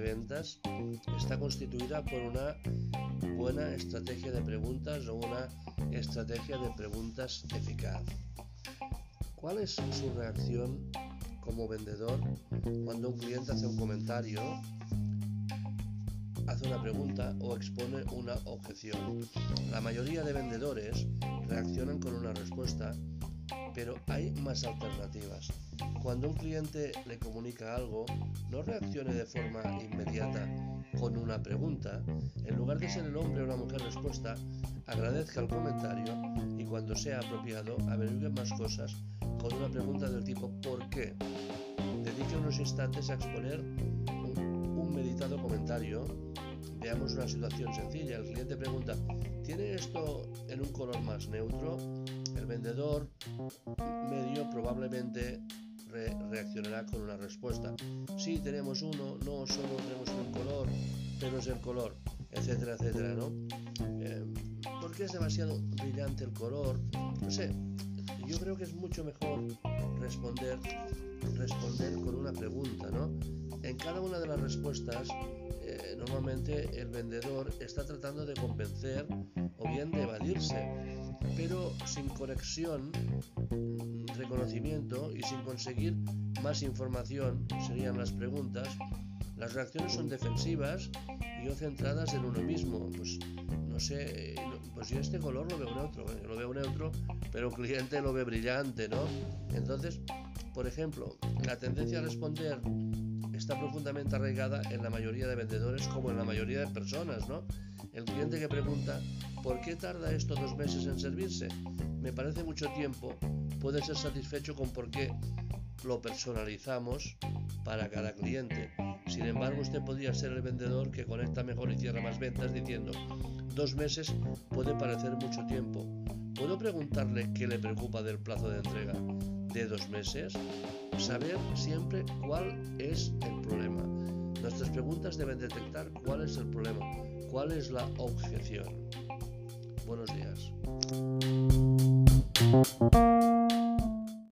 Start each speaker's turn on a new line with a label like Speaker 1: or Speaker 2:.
Speaker 1: ventas está constituida por una buena estrategia de preguntas o una estrategia de preguntas eficaz. ¿Cuál es su reacción como vendedor cuando un cliente hace un comentario, hace una pregunta o expone una objeción? La mayoría de vendedores reaccionan con una respuesta, pero hay más alternativas. Cuando un cliente le comunica algo, no reaccione de forma inmediata con una pregunta. En lugar de ser el hombre o la mujer respuesta, agradezca el comentario y cuando sea apropiado averigüe más cosas con una pregunta del tipo ¿por qué? Dedique unos instantes a exponer un, meditado comentario. Veamos una situación sencilla. El cliente pregunta ¿tiene esto en un color más neutro? Vendedor medio probablemente reaccionará con una respuesta. Sí, tenemos uno, no, solo tenemos un color, pero es el color, etcétera, etcétera, ¿no? Eh, porque es demasiado brillante el color? No sé, yo creo que es mucho mejor responder, responder con una pregunta, ¿no? En cada una de las respuestas, eh, normalmente el vendedor está tratando de convencer o bien de evadirse, pero sin conexión reconocimiento y sin conseguir más información, serían las preguntas, las reacciones son defensivas y o centradas en uno mismo. Pues no sé, pues yo este color lo veo neutro, lo veo neutro, pero el cliente lo ve brillante, ¿no? Entonces, por ejemplo, la tendencia a responder está profundamente arraigada en la mayoría de vendedores como en la mayoría de personas, ¿no? El cliente que pregunta, ¿por qué tarda esto dos meses en servirse? Me parece mucho tiempo puede ser satisfecho con por qué lo personalizamos para cada cliente. Sin embargo, usted podría ser el vendedor que conecta mejor y cierra más ventas diciendo, dos meses puede parecer mucho tiempo. ¿Puedo preguntarle qué le preocupa del plazo de entrega de dos meses? Saber siempre cuál es el problema. Nuestras preguntas deben detectar cuál es el problema, cuál es la objeción. Buenos días.